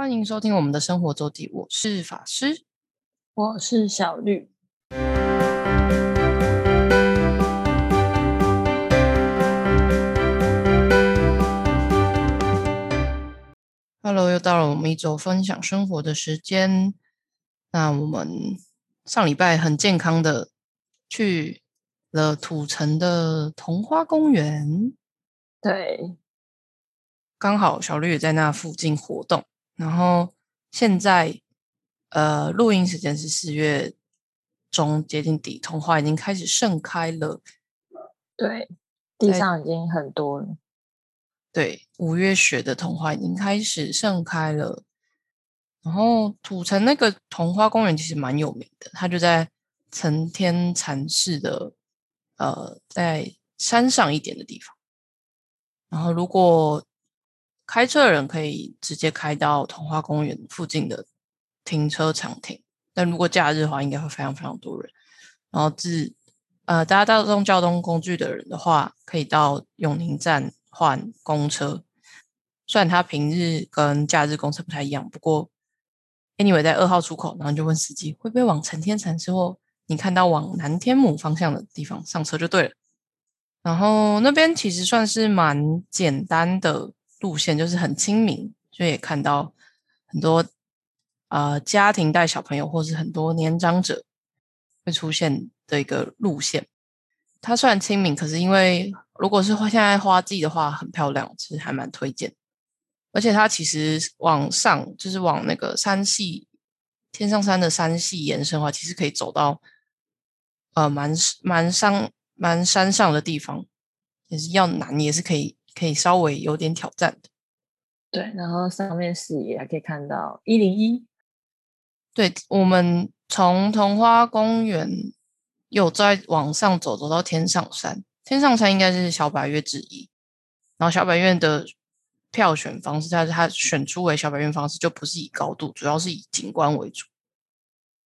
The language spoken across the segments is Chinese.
欢迎收听我们的生活周记，我是法师，我是小绿。Hello，又到了我们一周分享生活的时间。那我们上礼拜很健康的去了土城的桐花公园，对，刚好小绿也在那附近活动。然后现在，呃，录音时间是四月中接近底，桐花已经开始盛开了。对，地上已经很多了。对，五月雪的桐花已经开始盛开了。然后土城那个桐花公园其实蛮有名的，它就在成天禅寺的呃，在山上一点的地方。然后如果开车的人可以直接开到童话公园附近的停车场停，但如果假日的话，应该会非常非常多人。然后自呃大家大众交通工具的人的话，可以到永宁站。换公车，虽然它平日跟假日公车不太一样，不过 anyway 在二号出口，然后就问司机会不会往成天城之后，你看到往南天母方向的地方上车就对了。然后那边其实算是蛮简单的路线，就是很亲民，就也看到很多呃家庭带小朋友或是很多年长者会出现的一个路线。它虽然亲民，可是因为如果是现在花季的话，很漂亮，其实还蛮推荐。而且它其实往上，就是往那个山系天上山的山系延伸的话，其实可以走到呃蛮蛮山蛮山上的地方，也是要难，也是可以可以稍微有点挑战的。对，然后上面视野还可以看到一零一。对，我们从桐花公园有再往上走，走到天上山。天上山应该是小百月之一，然后小百岳的票选方式，它它选出为小百岳方式就不是以高度，主要是以景观为主。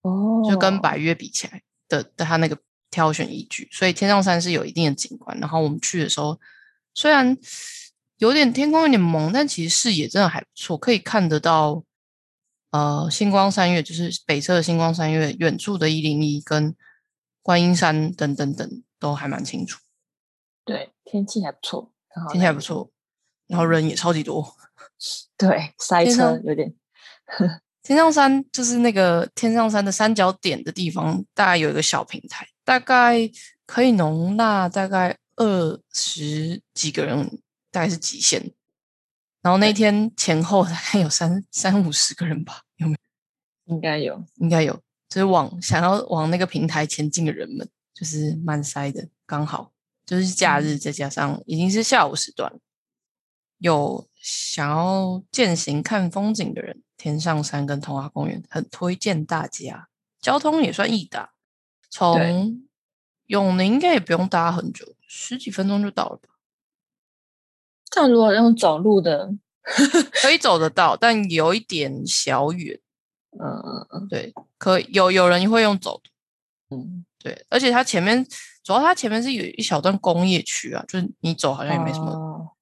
哦，就跟百月比起来的的它那个挑选依据，所以天上山是有一定的景观。然后我们去的时候，虽然有点天空有点蒙，但其实视野真的还不错，可以看得到呃星光三月，就是北侧的星光三月，远处的一零一跟观音山等等等都还蛮清楚。对，天气还不错，天气还不错，然后人也超级多，对，塞车有点。天上山就是那个天上山的三角点的地方，大概有一个小平台，大概可以容纳大概二十几个人，大概是极限。然后那天前后大概有三三五十个人吧，有没有？应该有，应该有，就是往想要往那个平台前进的人们，就是蛮塞的，刚好。就是假日，再加上已经是下午时段，有想要践行看风景的人，天上山跟童话公园很推荐大家。交通也算易达，从永宁应该也不用搭很久，十几分钟就到了吧。但如果用走路的，可以走得到，但有一点小远。嗯嗯嗯，对，可有有人会用走的。嗯，对，而且它前面。主要它前面是有一小段工业区啊，就是你走好像也没什么，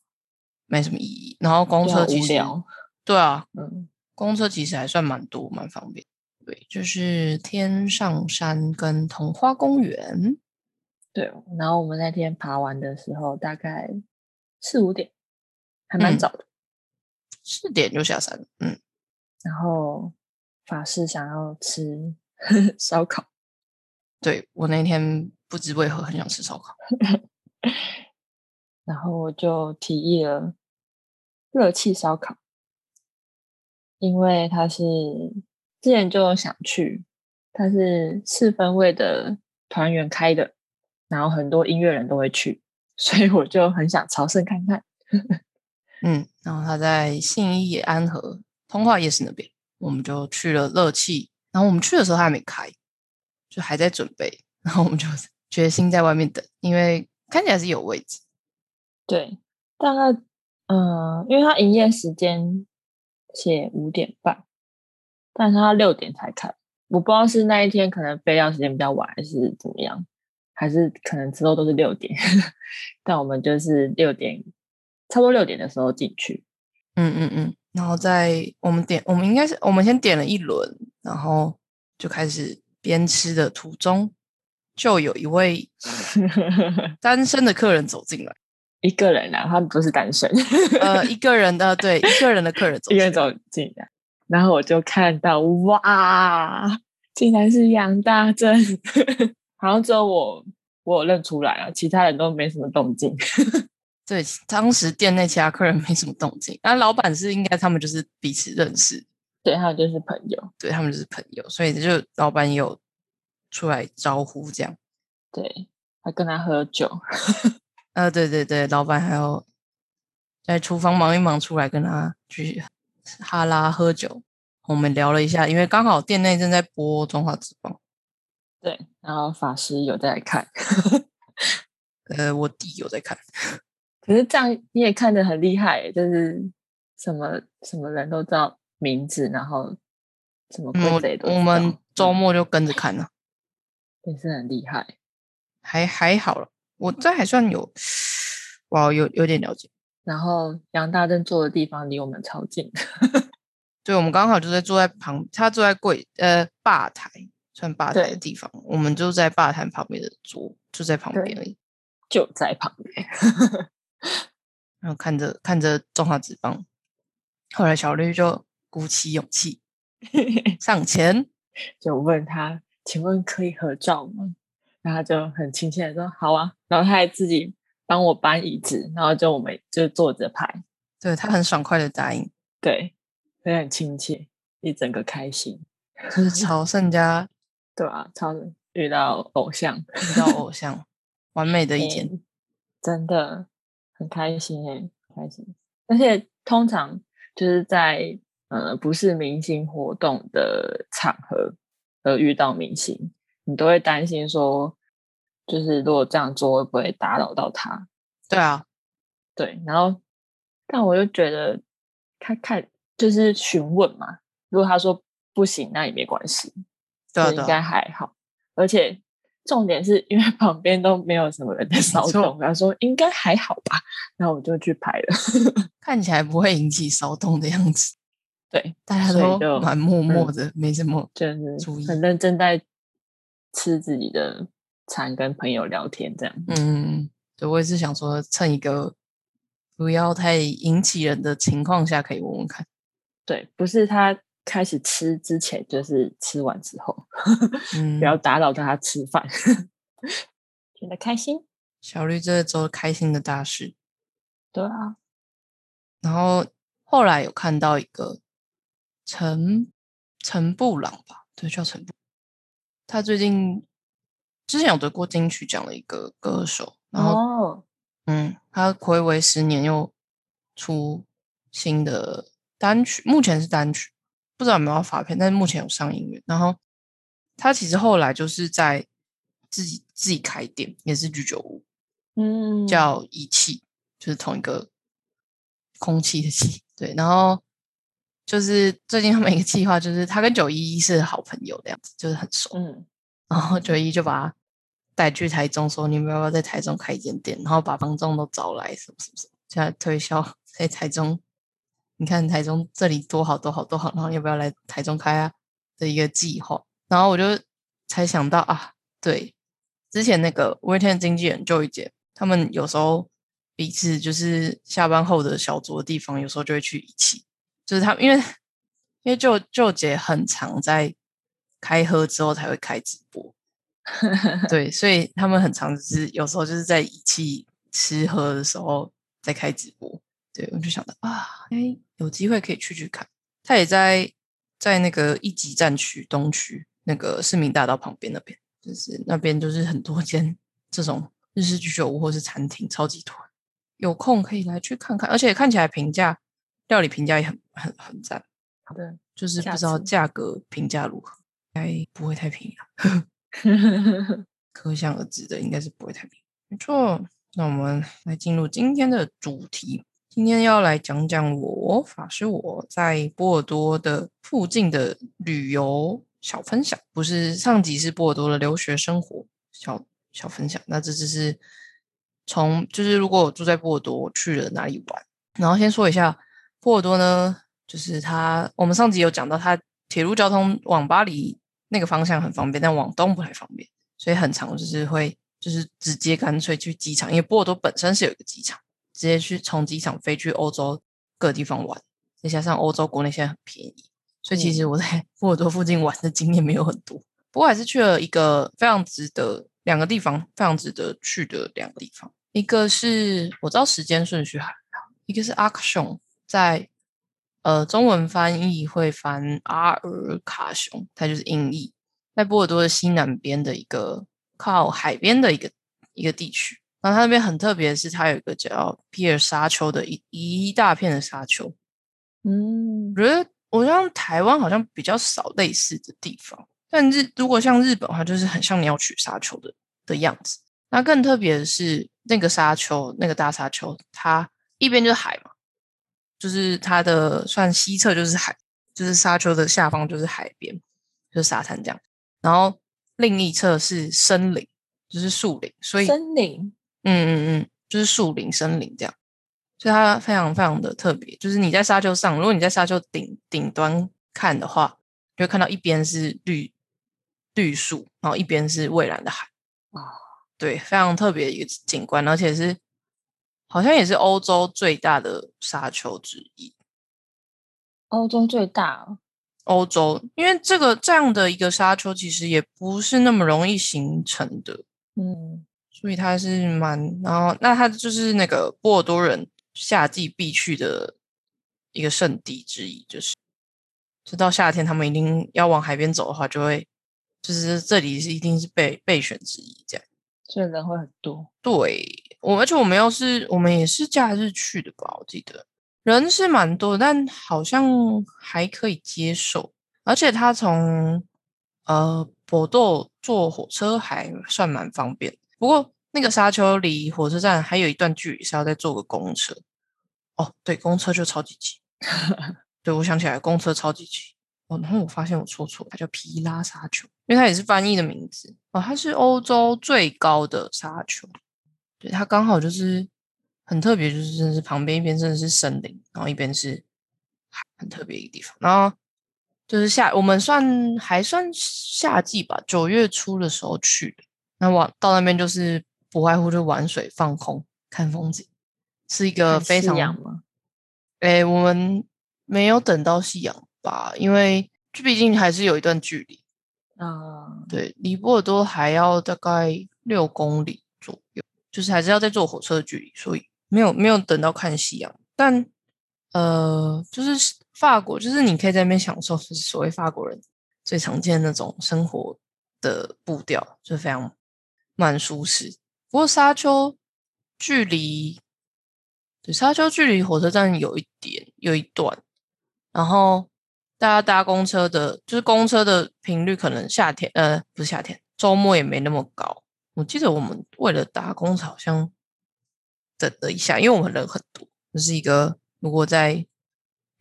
没什么意义。然后公车其实，对啊，嗯，公车其实还算蛮多，蛮方便。对，就是天上山跟桐花公园。对，然后我们那天爬完的时候大概四五点，还蛮早的，四点就下山了。嗯，然后法师想要吃 烧烤，对我那天。不知为何很想吃烧烤，然后我就提议了热气烧烤，因为他是之前就想去，他是四分位的团员开的，然后很多音乐人都会去，所以我就很想朝圣看看。嗯，然后他在信义安和通化夜市那边，我们就去了乐器，然后我们去的时候他还没开，就还在准备，然后我们就。决心在外面等，因为看起来是有位置。对，大概嗯，因为他营业时间写五点半，但是他六点才开。我不知道是那一天可能备料时间比较晚，还是怎么样，还是可能之后都是六点。但我们就是六点，差不多六点的时候进去。嗯嗯嗯，然后在我们点，我们应该是我们先点了一轮，然后就开始边吃的途中，就有一位 单身的客人走进来，一个人啊，他们不是单身，呃，一个人的对，一个人的客人走 一个，人走进来，然后我就看到哇，竟然是杨大正，好像只有我我有认出来啊，其他人都没什么动静。对，当时店内其他客人没什么动静，那老板是应该他们就是彼此认识，对，还有就是朋友，对他们就是朋友，所以就老板有出来招呼这样。对，还跟他喝酒，呃，对对对，老板还有在厨房忙一忙出来跟他去哈拉喝酒。我们聊了一下，因为刚好店内正在播《中华之邦》，对，然后法师有在看，呃，我弟有在看，可是这样你也看得很厉害，就是什么什么人都知道名字，然后什么嗯规则都我们周嗯末就跟着看了，也是很厉害。还还好了，我这还算有，哇，有有点了解。然后杨大正坐的地方离我们超近，对，我们刚好就在坐在旁，他坐在柜呃吧台，算吧台的地方，我们就在吧台旁边的桌，就在旁对边而已。就在旁边。然后看着看着中华职棒，后来小绿就鼓起勇气 上前，就问他：“请问可以合照吗？”然后他就很亲切的说：“好啊。”然后他还自己帮我搬椅子，然后就我们就坐着拍，对他很爽快的答应，对，所以很亲切，一整个开心，就是朝圣家对啊，超遇到偶像遇到偶像，完美的一天。嗯真的很开心哎，开心。而且通常就是在呃不是明星活动的场合而遇到明星，你都会担心说，就是如果这样做会不会打扰到他？对啊，对，然后但我就觉得他看就是询问嘛，如果他说不行，那也没关系，对啊，就应该还好。而且重点是因为 旁边都没有什么人在骚错动，他说应该还好吧，然后我就去拍了。看起来不会引起骚动的样子，对，大家都蛮默默嗯的，没什么。就是注意很认真在吃自己的餐，跟朋友聊天这样。嗯，对我也是想说，趁一个不要太引起人的情况下，可以问问看。对，不是他开始吃之前，就是吃完之后，嗯不，要打扰到他吃饭，觉得开心。小绿这周开心的大事。对啊，然后后来有看到一个陈陈布朗吧，对，叫陈布。他最近之前有得过金曲奖的一个歌手，然后、哦，嗯，他暌违十年又出新的单曲，目前是单曲，不知道有没有要发片，但是目前有上音乐。然后他其实后来就是在自己自己开店，也是居酒屋，嗯，叫仪器，就是同一个空气的气。对，然后就是最近他们一个计划，就是他跟九一一是好朋友的样子，就是很熟。嗯，然后九一就把他带去台中，说你们要不要在台中开一间店？然后把房仲都找来，什么什么什么，现在推销在台中。你看台中这里多好多好多好，然后要不要来台中开啊的一个计划？然后我就才想到啊，对，之前那个五月天的经纪人就一姐，他们有时候彼此就是下班后的小酌的地方，有时候就会去一起，就是他们因为因为舅舅姐很常在开喝之后才会开直播，对，所以他们很常就是有时候就是在一起吃喝的时候在开直播。对，我就想到啊，哎，有机会可以去去看。他也在在那个一级战区东区那个市民大道旁边那边，就是那边就是很多间这种日式居酒屋或是餐厅，超级多。有空可以来去看看，而且看起来评价料理评价也很很很赞，好的，就是不知道价格评价如何，应该不会太便宜啊。可想而知的，应该是不会太便宜。没错，那我们来进入今天的主题。今天要来讲讲我法师我在波尔多的附近的旅游小分享，不是上集是波尔多的留学生活小小分享，那这次是从就是如果我住在波尔多，我去了哪里玩。然后先说一下波尔多呢，就是它我们上集有讲到，它铁路交通往巴黎那个方向很方便，但往东不太方便，所以很长就是会就是直接干脆去机场，因为波尔多本身是有一个机场，直接去从机场飞去欧洲各地方玩，再加上欧洲国内现在很便宜，所以其实我在 波尔多附近玩的经验没有很多，不过还是去了一个非常值得两个地方非常值得去的两个地方，一个是我知道时间顺序还好，一个是阿克雄在。呃，中文翻译会翻阿尔卡雄，它就是音译，在波尔多的西南边的一个靠海边的一个一个地区。然后它那边很特别的是，它有一个叫皮尔沙丘的一一大片的沙丘。嗯，我觉得我像台湾好像比较少类似的地方，但日如果像日本的话，就是很像鸟取沙丘的的样子。那更特别的是，那个沙丘，那个大沙丘，它一边就是海嘛。就是它的算西侧就是海，就是沙丘的下方就是海边，就是沙滩这样。然后另一侧是森林，就是树林。所以森林，嗯嗯嗯，就是树林森林这样。所以它非常非常的特别。就是你在沙丘上，如果你在沙丘顶顶端看的话，就会看到一边是绿绿树，然后一边是蔚蓝的海。啊，对，非常特别的一个景观，而且是。好像也是欧洲最大的沙丘之一。欧洲最大，欧洲，因为这个这样的一个沙丘其实也不是那么容易形成的，嗯，所以它是蛮，然后那它就是那个波尔多人夏季必去的一个圣地之一，就是，就到夏天他们一定要往海边走的话，就会，就是这里是一定是备备选之一，这样，所以人会很多，对。我而且我们又是我们也是假日去的吧？我记得人是蛮多，但好像还可以接受。而且他从呃博多坐火车还算蛮方便。不过那个沙丘离火车站还有一段距离，是要再坐个公车。哦，对，公车就超级挤。对，我想起来，公车超级挤。哦，然后我发现我错错，它叫皮拉沙丘，因为它也是翻译的名字。哦，它是欧洲最高的沙丘。对，它刚好就是很特别，就是真的是旁边一边真的是森林，然后一边是很特别一个地方。然后就是夏，我们算还算夏季吧，九月初的时候去的。那往到那边就是不外乎就玩水、放空、看风景，是一个非常吗？哎，我们没有等到夕阳吧，因为就毕竟还是有一段距离啊。对，离波尔多还要大概六公里左右。就是还是要再坐火车的距离，所以没有没有等到看夕阳。但呃，就是法国，就是你可以在那边享受，就是所谓法国人最常见的那种生活的步调，就非常蛮舒适。不过沙丘距离，对沙丘距离火车站有一点有一段，然后大家搭公车的，就是公车的频率可能夏天呃不是夏天，周末也没那么高。我记得我们为了搭公车，好像等了一下，因为我们人很多，这是一个如果在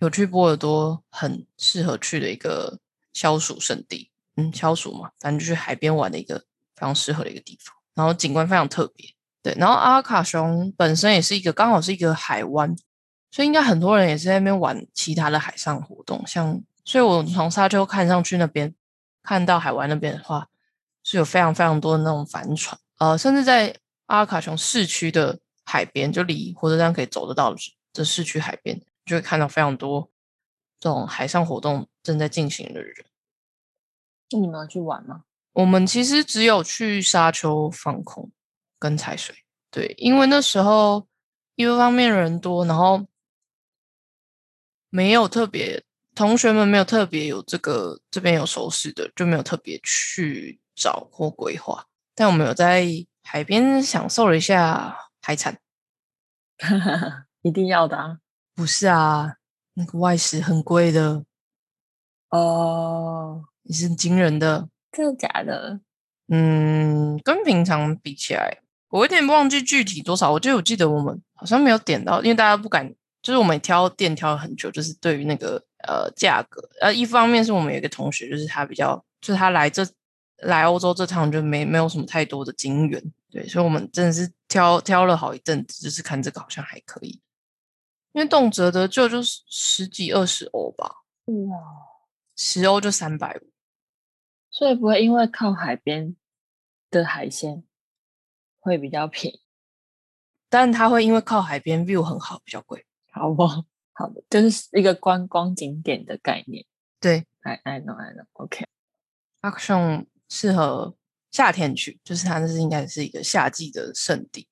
有去波尔多很适合去的一个消暑圣地，嗯，消暑嘛，反正就去海边玩的一个非常适合的一个地方，然后景观非常特别，对，然后阿卡雄本身也是一个刚好是一个海湾，所以应该很多人也是在那边玩其他的海上活动，像，所以我从沙丘看上去那边看到海湾那边的话。是有非常非常多的那种帆船，呃，甚至在阿卡雄市区的海边，就离火车站可以走得到的市区海边，就会看到非常多这种海上活动正在进行的人。那你们要去玩吗？我们其实只有去沙丘放空跟踩水，对，因为那时候一方面人多，然后没有特别同学们没有特别有这个这边有熟识的，就没有特别去。找或规划，但我们有在海边享受了一下海产，一定要的啊！不是啊，那个外食很贵的哦，也是惊人的，真的假的？嗯，跟平常比起来，我有点忘记具体多少。我就我记得我们好像没有点到，因为大家不敢，就是我们挑店挑了很久，就是对于那个呃价格，呃，一方面是我们有一个同学，就是他比较，就是他来这。来欧洲这趟就没没有什么太多的经验，对，所以我们真的是挑挑了好一阵子，就是看这个好像还可以。因为动辄的就就是十几二十欧吧，哇，十欧就三百五。所以不会因为靠海边的海鲜会比较便宜，但它会因为靠海边 view 很好，比较贵。好不好？好的，就是一个观光景点的概念。对 I I know I know，OK。，Action 适合夏天去，就是它那是应该是一个夏季的圣地。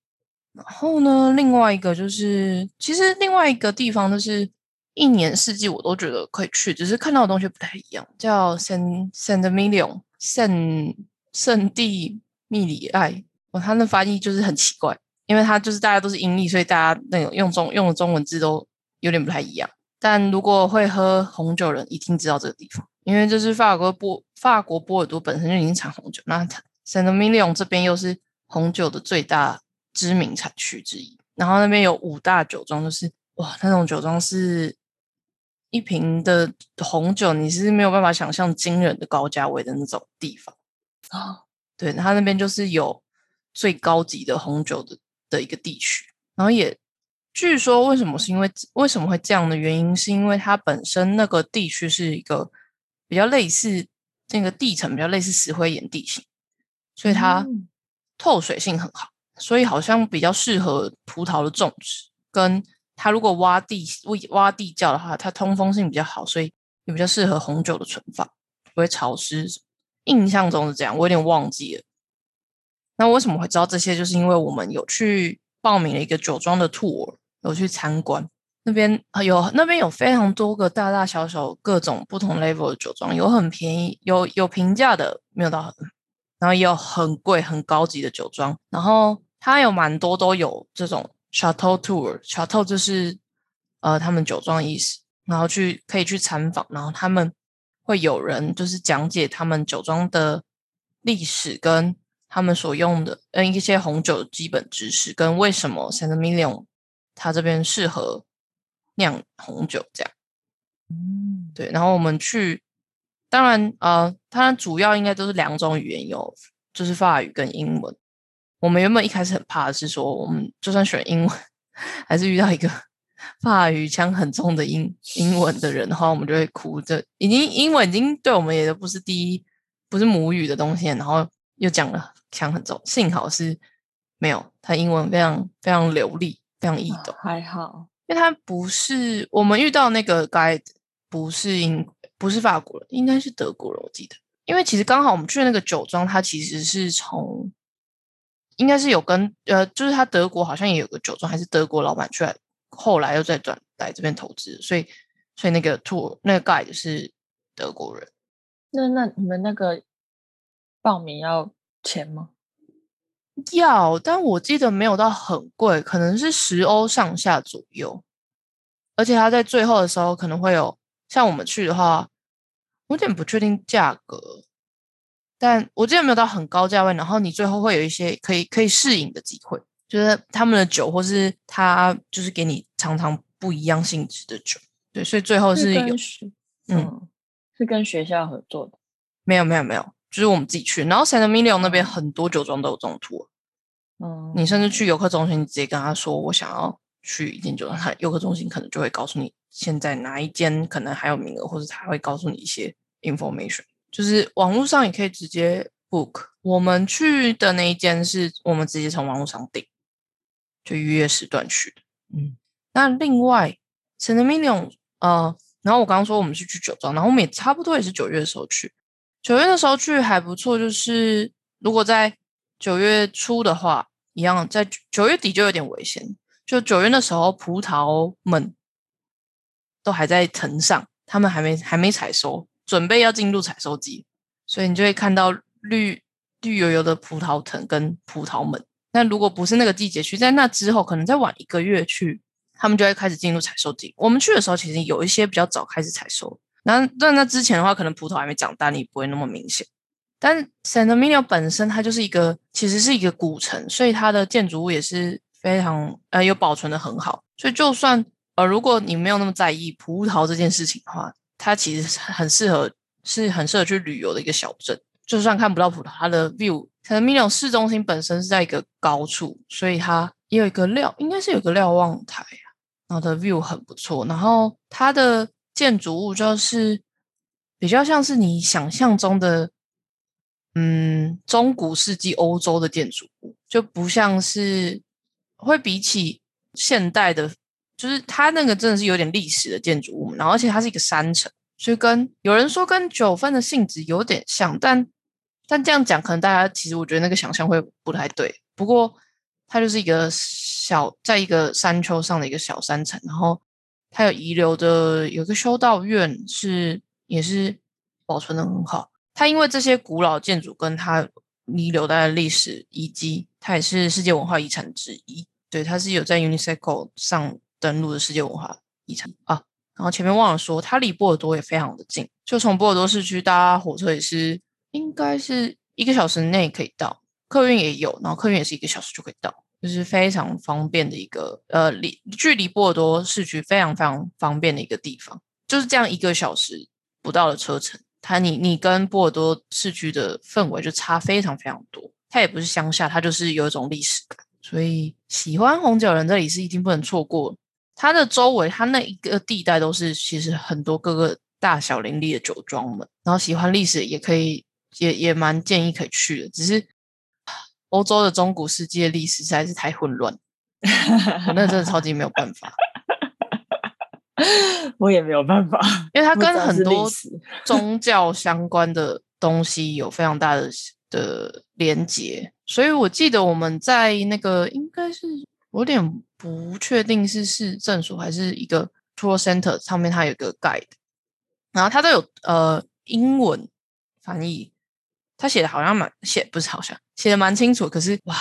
然后呢，另外一个就是，其实另外一个地方就是一年四季我都觉得可以去，只是看到的东西不太一样，叫 San San Emilio 圣圣地密里埃。哦，它那翻译就是很奇怪，因为它就是大家都是音译，所以大家那个用中用的中文字都有点不太一样。但如果会喝红酒人，一定知道这个地方，因为这是法国波法国波尔多本身就已经产红酒，那它 Saint Emilion 这边又是红酒的最大知名产区之一。然后那边有五大酒庄，就是哇，那种酒庄是一瓶的红酒，你是没有办法想象惊人的高价位的那种地方。啊，对，它那边就是有最高级的红酒的的一个地区，然后也据说为什么是因为为什么会这样的原因，是因为它本身那个地区是一个比较类似那个地层比较类似石灰岩地形，所以它嗯透水性很好，所以好像比较适合葡萄的种植。跟它如果挖地挖地窖的话，它通风性比较好，所以也比较适合红酒的存放，不会潮湿。印象中是这样，我有点忘记了。那为什么会知道这些？就是因为我们有去报名了一个酒庄的 tour，有去参观。那边有那边有非常多个大大小小各种不同 level 的酒庄，有很便宜，有有平价的，没有到很，然后也有很贵很高级的酒庄。然后它有蛮多都有这种 chateau tour，chateau 就是呃他们酒庄的意思，然后去可以去参访，然后他们会有人就是讲解他们酒庄的历史跟他们所用的嗯一些红酒的基本知识，跟为什么 Saint Emilion 它这边适合酿红酒这样。嗯，对，然后我们去，当然呃，它主要应该都是两种语言，有就是法语跟英文。我们原本一开始很怕的是说，我们就算选英文，还是遇到一个 法语腔很重的英英文的人的话，我们就会哭这。已经英文已经对我们也都不是第一，不是母语的东西，然后又讲了腔很重，幸好是没有，他英文非常非常流利，非常易懂。还好，因为他不是我们遇到那个 guide 不是英不是法国人，应该是德国人，我记得。因为其实刚好我们去的那个酒庄，它其实是从应该是有跟呃，就是他德国好像也有个酒庄，还是德国老板出来，后来又再转来这边投资，所以所以那个 tour 那个 guide 是德国人。那那你们那个报名要钱吗？要，但我记得没有到很贵，可能是十欧上下左右。而且他在最后的时候可能会有，像我们去的话，我有点不确定价格，但我记得没有到很高价位。然后你最后会有一些可以可以试饮的机会，就是他们的酒，或是他就是给你尝尝不一样性质的酒。对，所以最后是有跟学嗯嗯，是跟学校合作的。没有没有没有，就是我们自己去。然后 San Emilio 那边很多酒庄都有这种 tour。嗯，你甚至去游客中心，你直接跟他说我想要去一间酒庄，他游客中心可能就会告诉你现在哪一间可能还有名额，或者他会告诉你一些 information。就是网络上也可以直接 book。我们去的那一间是我们直接从网络上订，就预约时段去的。嗯，那另外 Emilion，呃，然后我刚刚说我们是去酒庄，然后我们也差不多也是九月的时候去。九月的时候去还不错，就是如果在九月初的话，一样在九九月底就有点危险。就九月的时候，葡萄们都还在藤上，他们还没还没采收，准备要进入采收季，所以你就会看到绿绿油油的葡萄藤跟葡萄们。那如果不是那个季节去，在那之后，可能再晚一个月去，他们就会开始进入采收季。我们去的时候，其实有一些比较早开始采收，那在那之前的话，可能葡萄还没长大，你不会那么明显。但 San Emilio 本身它就是一个，其实是一个古城，所以它的建筑物也是非常呃有保存的很好。所以就算呃如果你没有那么在意葡萄这件事情的话，它其实很适合，是很适合去旅游的一个小镇。就算看不到葡萄，它的 view 它的 Mino 市中心本身是在一个高处，所以它也有一个瞭，应该是有个瞭望台，然后的 view 很不错，然后它的建筑物就是比较像是你想象中的，嗯，中古世纪欧洲的建筑物，就不像是会比起现代的，就是它那个真的是有点历史的建筑物，然后而且它是一个山城，所以跟有人说跟九份的性质有点像，但但这样讲可能大家其实我觉得那个想象会不太对，不过它就是一个小在一个山丘上的一个小山城，然后它有遗留的有个修道院是也是保存的很好。它因为这些古老建筑跟它遗留的历史遗迹，它也是世界文化遗产之一。对，它是有在 UNESCO 上登录的世界文化遗产啊。然后前面忘了说，它离波尔多也非常的近，就从波尔多市区搭火车也是应该是一个小时内可以到，客运也有，然后客运也是一个小时就可以到，就是非常方便的一个呃离距离波尔多市区非常非常方便的一个地方，就是这样一个小时不到的车程。它你你跟波尔多市区的氛围就差非常非常多，它也不是乡下，它就是有一种历史感，所以喜欢红酒人这里是一定不能错过。它的周围，它那一个地带都是其实很多各个大小林立的酒庄们，然后喜欢历史也可以，也也蛮建议可以去的。只是欧洲的中古世纪的历史实在是太混乱，我那真的超级没有办法。我也没有办法，因为它 跟很多宗教相关的东西有非常大的的连接，所以我记得我们在那个应该是我有点不确定是市政府还是一个 tour center 上面，它有一个 guide，然后它都有呃英文翻译，他写的好像蛮写不是好像写的蛮清楚，可是哇，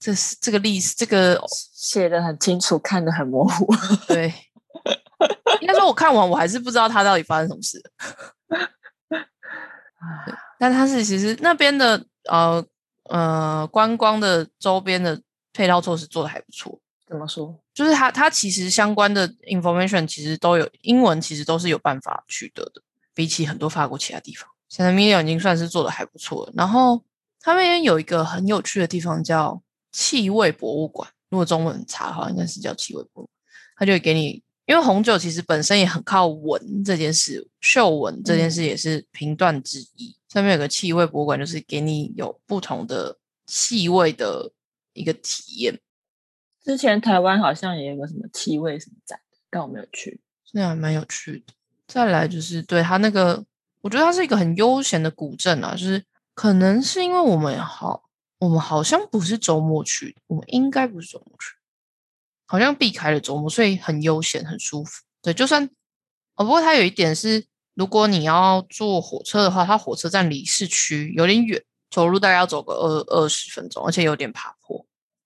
这是这个历史这个写的很清楚，看的很模糊，对。应该说，我看完我还是不知道他到底发生什么事。但他是其实那边的呃呃观光的周边的配套措施做的还不错。怎么说？就是它它其实相关的 information 其实都有英文，其实都是有办法取得的。比起很多法国其他地方，现在 media 已经算是做的还不错。然后他那边有一个很有趣的地方叫气味博物馆，如果中文查的话，应该是叫气味博物馆。他就会给你。因为红酒其实本身也很靠闻这件事，嗅闻这件事也是评断之一。上面有个气味博物馆，就是给你有不同的气味的一个体验。之前台湾好像也有个什么气味什么展，但我没有去，现在还蛮有趣的。再来就是对它那个，我觉得它是一个很悠闲的古镇啊，就是可能是因为我们好，我们好像不是周末去，我们应该不是周末去。好像避开了周末，所以很悠闲，很舒服。对，就算哦，不过它有一点是，如果你要坐火车的话，它火车站离市区有点远，走路大概要走个二二十分钟，而且有点爬。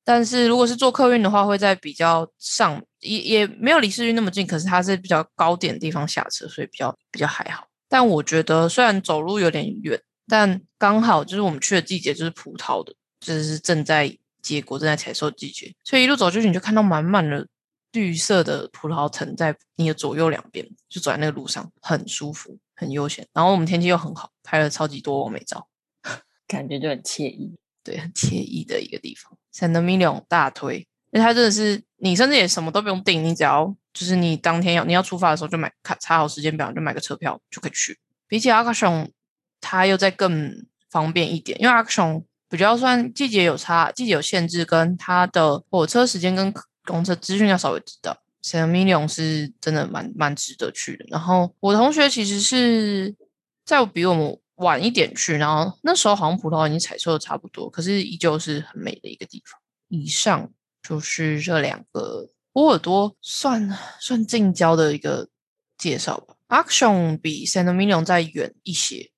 但是如果是坐客运的话，会在比较上，也也没有离市区那么近，可是它是比较高点的地方下车，所以比较比较还好。但我觉得虽然走路有点远，但刚好就是我们去的季节就是葡萄的，就是正在。结果正在采收季节，所以一路走进去，你就看到满满的绿色的葡萄藤在你的左右两边，就走在那个路上，很舒服，很悠闲。然后我们天气又很好，拍了超级多美照，感觉就很惬意，对，很惬意的一个地方。San dominion 大推，因为它真的是你甚至也什么都不用订，你只要就是你当天要你要出发的时候就买卡查好时间表，就买个车票就可以去。比起阿克松，它又再更方便一点，因为阿克松。比较算季节有差，季节有限制，跟它的火车时间跟公车资讯要稍微知道。San m i l i o n 是真的蛮蛮值得去的。然后我同学其实是在比我们晚一点去，然后那时候好像葡萄已经采收的差不多，可是依旧是很美的一个地方。以上就是这两个波尔多算算近郊的一个介绍吧。Action 比 San m i l i o n 再远一些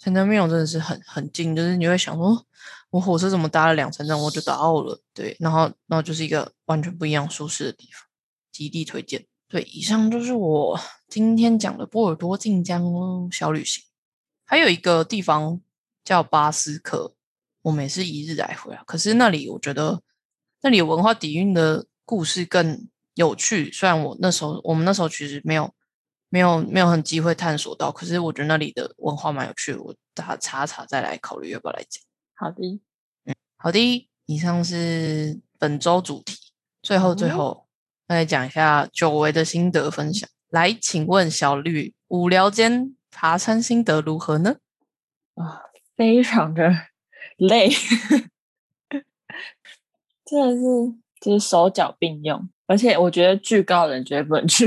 ，San m i l i o n 真的是很很近，就是你会想说。我火车怎么搭了两层站我就到了？对，然后然后就是一个完全不一样舒适的地方，极力推荐。对，以上就是我今天讲的波尔多近江小旅行。还有一个地方叫巴斯克，我们也是一日来回啊。可是那里我觉得那里文化底蕴的故事更有趣。虽然我那时候我们那时候其实没有没有没有很机会探索到，可是我觉得那里的文化蛮有趣。我打查查再来考虑要不要来讲。好的，嗯，好的。以上是本周主题。最后，最后来讲一下久违的心得分享。来，请问小绿，无聊间爬山心得如何呢？啊，非常的 累，真的是就是手脚并用，而且我觉得巨高的人绝对不能去，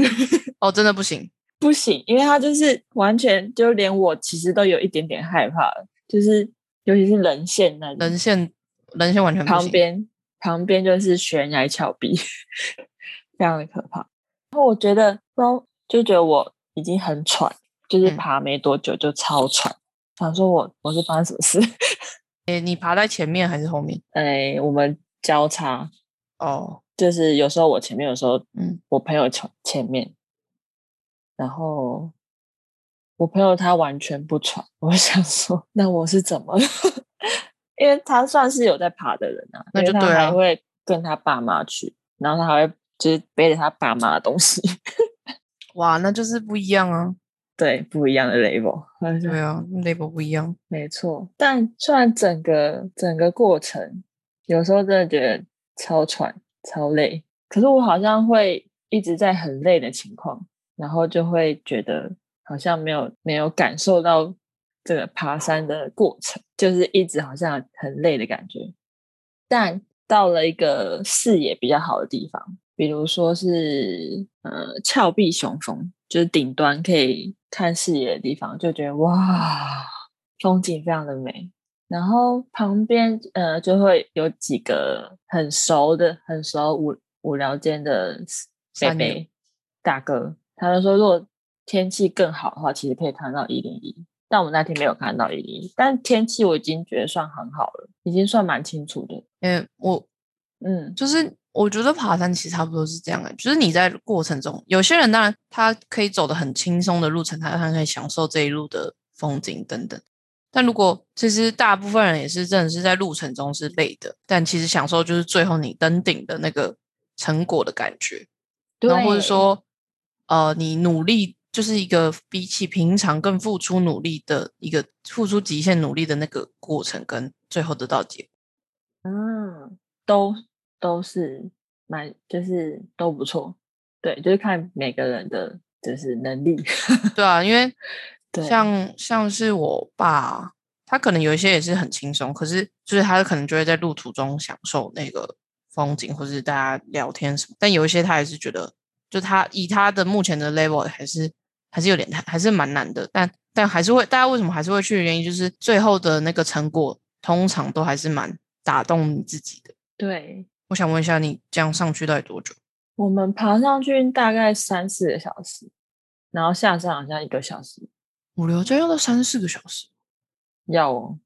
哦，真的不行，不行，因为他就是完全就连我其实都有一点点害怕了，就是尤其是人线那里人线人线完全不行。旁边旁边就是悬崖峭壁，非常的可怕。然后我觉得，然后就觉得我已经很喘，就是嗯爬没多久就超喘，想说我我是发生什么事？诶，你爬在前面还是后面？哎，我们交叉，哦，就是有时候我前面，有时候嗯，我朋友前前面，然后我朋友他完全不喘，我 想说，那我是怎么了？因为他算是有在爬的人啊，因为他那就对啊还会跟他爸妈去，然后他还会就是背着他爸妈的东西，哇，那就是不一样啊。对，不一样的 label，对啊，label 不一样。没错。但虽然整个整个过程有时候真的觉得超喘、超累，可是我好像会一直在很累的情况，然后就会觉得好像没有没有感受到这个爬山的过程，就是一直好像很累的感觉。但到了一个视野比较好的地方，比如说是呃峭壁雄峰，就是顶端可以看视野的地方，就觉得哇，风景非常的美。然后旁边呃就会有几个很熟的、很熟无无聊间的贝山友贝大哥，他就说如果天气更好的话，其实可以看到一零一。但我们那天没有看到一零一，但天气我已经觉得算很好了，已经算蛮清楚的。嗯，我嗯，就是我觉得爬山其实差不多是这样的，就是你在过程中，有些人当然他可以走得很轻松的路程，他他可以享受这一路的风景等等。但如果其实大部分人也是真的是在路程中是累的，但其实享受就是最后你登顶的那个成果的感觉，然后或者对说呃你努力就是一个比起平常更付出努力的一个付出极限努力的那个过程，跟最后得到的结果。嗯，都都是蛮，就是都不错。对，就是看每个人的就是能力。对啊，因为对像像是我爸，他可能有一些也是很轻松，可是就是他可能就会在路途中享受那个风景，或是大家聊天什么。但有一些他还是觉得，就他以他的目前的 level 还是还是有点还是蛮难的。但但还是会，大家为什么还是会去的原因，就是最后的那个成果通常都还是蛮打动你自己的。对，我想问一下，你这样上去到底多久？我们爬上去大概三四个小时，然后下山好像一个小时。五六这要到三四个小时。要哦，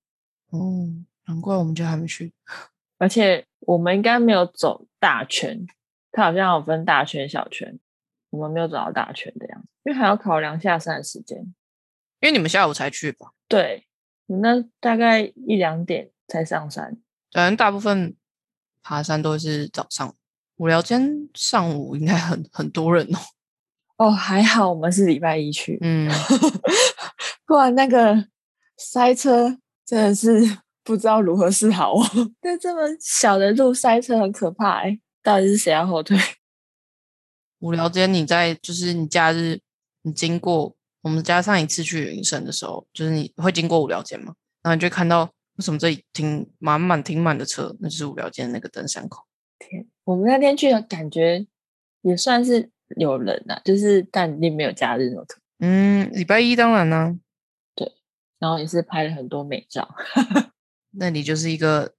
哦，难怪我们家还没去。而且我们应该没有走大圈，它好像有分大圈、小圈，我们没有走到大圈的样子，因为还要考量下山的时间。因为你们下午才去吧？对，我们那大概一两点才上山。反正大部分爬山都是早上，无聊间上午应该很很多人哦。哦，还好我们是礼拜一去，嗯，不然那个塞车真的是不知道如何是好哦。那这么小的路塞车很可怕哎、到底是谁要后退？无聊间你在就是你假日你经过我们家上一次去云深的时候，就是你会经过无聊间嘛，然后你就看到为什么这里停满满停满的车，那就是无聊间那个登山口。天，我们那天去的感觉也算是有人呐、就是但并没有假日那种。嗯，礼拜一当然啦、然后也是拍了很多美照。那你就是一个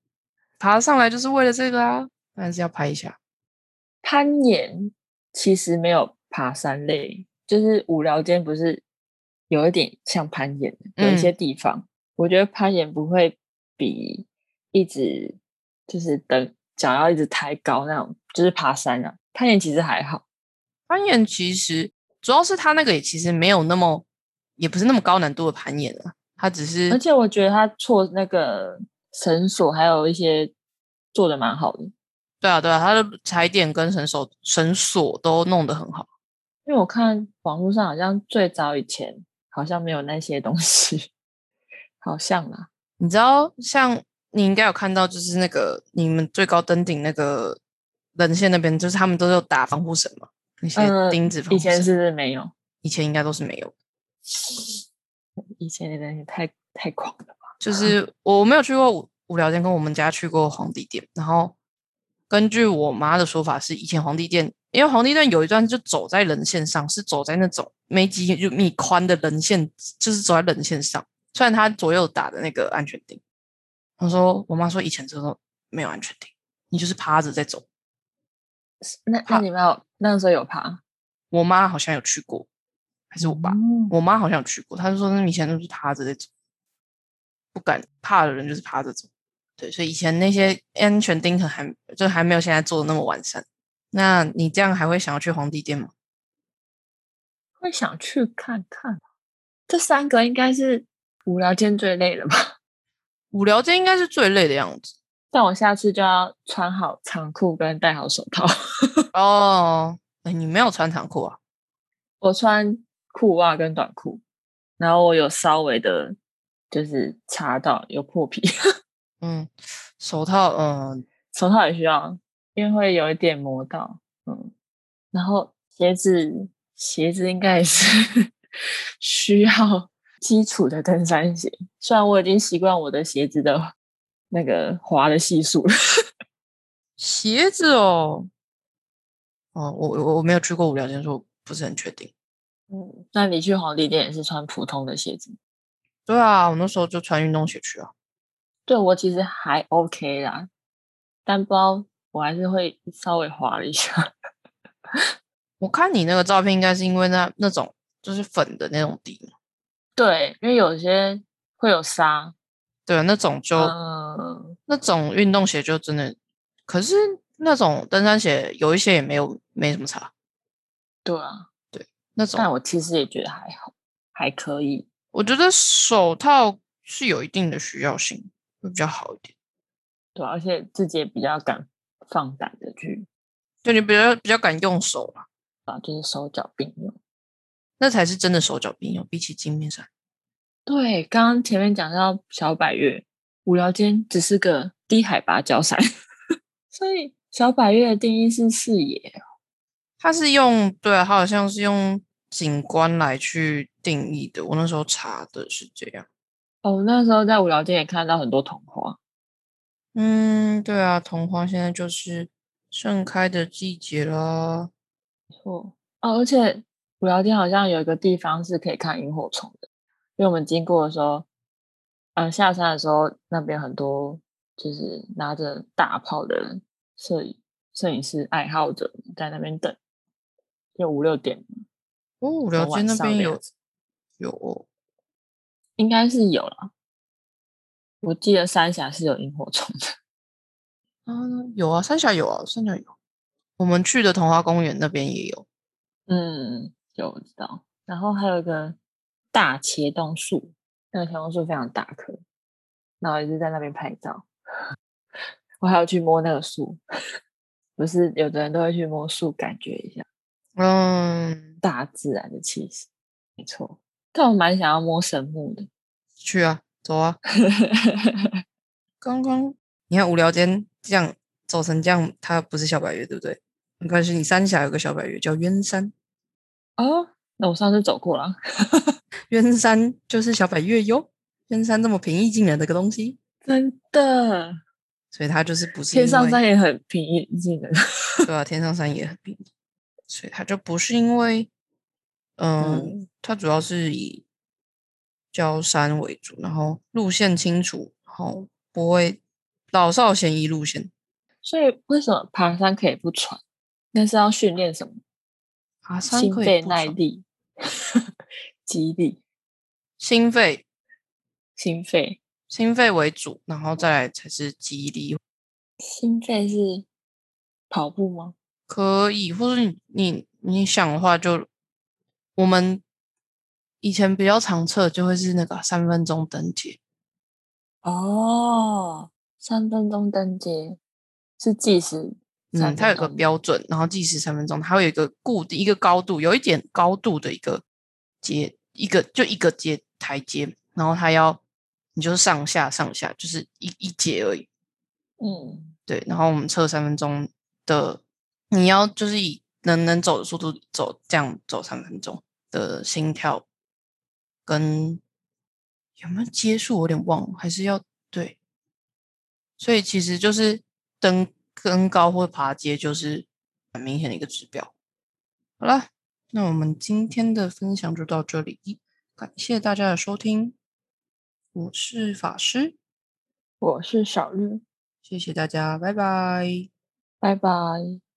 爬上来就是为了这个啊，当然是要拍一下。攀岩其实没有爬山累，就是无聊间不是有一点像攀岩，有一些地方，我觉得攀岩不会比一直就是等脚要一直抬高那种，就是爬山啊。攀岩其实还好，攀岩其实主要是它那个也其实没有那么，也不是那么高难度的攀岩啊，它只是而且我觉得他错那个绳索还有一些做的蛮好的，对啊对啊，它的踩点跟绳索绳索都弄得很好。因为我看网络上好像最早以前好像没有那些东西，好像啦。你知道，像你应该有看到，就是那个你们最高登顶那个人线那边，就是他们都有打防护绳嘛，那些嗯钉子防护绳。以前是不是没有？以前应该都是没有，以前的人也太太狂了吧？就 是我没有去过五五寮店，跟我们家去过皇帝店。然后根据我妈的说法是，以前皇帝店，因为皇帝店有一段就走在人线上，是走在那种没几米宽的人线，就是走在人线上。虽然他左右打的那个安全钉，我说我妈说以前这都没有安全钉，你就是趴着在走。那那你们有那时候有爬？我妈好像有去过，还是我爸？嗯我妈好像有去过，她就说那以前都是趴着在走，不敢怕的人就是趴着走。对，所以以前那些安全钉可能还就还没有现在做的那么完善。那你这样还会想要去皇帝殿吗？会想去看看。这三个应该是无聊间最累了吧？无聊间应该是最累的样子 但我下次就要穿好长裤跟戴好手套。哦。哎，你没有穿长裤啊？我穿裤袜跟短裤，然后我有稍微的，就是擦到有破皮，嗯，手套，嗯，手套也需要，因为会有一点磨到。嗯，然后鞋子，鞋子应该也是需要基础的登山鞋，虽然我已经习惯我的鞋子的那个滑的系数了。鞋子哦。哦，我我我没有去过五所以我不是很确定。嗯，那你去皇帝店也是穿普通的鞋子？对啊，我那时候就穿运动鞋去啊。对我其实还 OK 啦，但不知道我还是会稍微滑了一下。我看你那个照片，应该是因为那那种就是粉的那种底嘛。对，因为有些会有沙，对啊，那种就、嗯，那种运动鞋就真的，可是那种登山鞋有一些也没有没什么差。对啊。对那种但我其实也觉得还好，还可以。我觉得手套是有一定的需要性，会比较好一点。对啊，而且自己也比较敢放胆的去就你比较比较敢用手啦，啊，就是手脚并用。那才是真的手脚并用，比起镜面山。对，刚刚前面讲到小百越，无聊间只是个低海拔郊山，所以小百越的定义是视野。它是用对啊，它好像是用景观来去定义的。我那时候查的是这样。哦，那时候在无聊间也看到很多桐花。嗯，对啊，桐花现在就是盛开的季节啦。错哦，而且无聊间好像有一个地方是可以看萤火虫的，因为我们经过的时候，嗯、下山的时候，那边很多就是拿着大炮的摄影摄影师爱好者在那边等，就五六点，哦，五寮街晚那边有有哦应该是有了。我记得三峡是有萤火虫的，啊，有啊，三峡有啊，三峡有。我们去的童话公园那边也有。嗯，有我知道。然后还有一个大茄冬树，那个茄冬树非常大棵，然后一直在那边拍照。我还要去摸那个树，不是有的人都会去摸树，感觉一下嗯，大自然的气息。没错，但我蛮想要摸神木的。去啊，走啊。刚刚你看无聊间这样走成这样，它不是小白月，对不对？没关系，你三峡有个小白月叫鸢山，哦，那我上次走过了，鸢山就是小百岳哟。鸢山这么平易近人的个东西，真的，所以它就是不是天上山也很平易近人。对啊，天上山也很平易，所以它就不是因为，嗯，嗯它主要是以焦山为主，然后路线清楚，然后不会老少咸宜路线。所以为什么爬山可以不喘？那是要训练什么？爬山心肺耐力、肌力、心肺。心肺。心肺为主，然后再来才是肌力，心肺是跑步吗？可以，或者你你你想的话就，我们以前比较常测就会是那个三分钟登阶，哦，三分钟登阶是计时三嗯，它有个标准，然后计时三分钟，它会有一个固定一个高度，有一点高度的一个阶，一个就一个阶台阶，然后它要你就是上下上下，就是一一节而已，嗯，对，然后我们测三分钟的你要就是以能能走的速度走，这样走三分钟的心跳，跟有没有接触我有点忘了，还是要对，所以其实就是登登高或爬阶就是很明显的一个指标。好了，那我们今天的分享就到这里，感谢大家的收听，我是法师，我是小日，谢谢大家，拜拜。拜拜。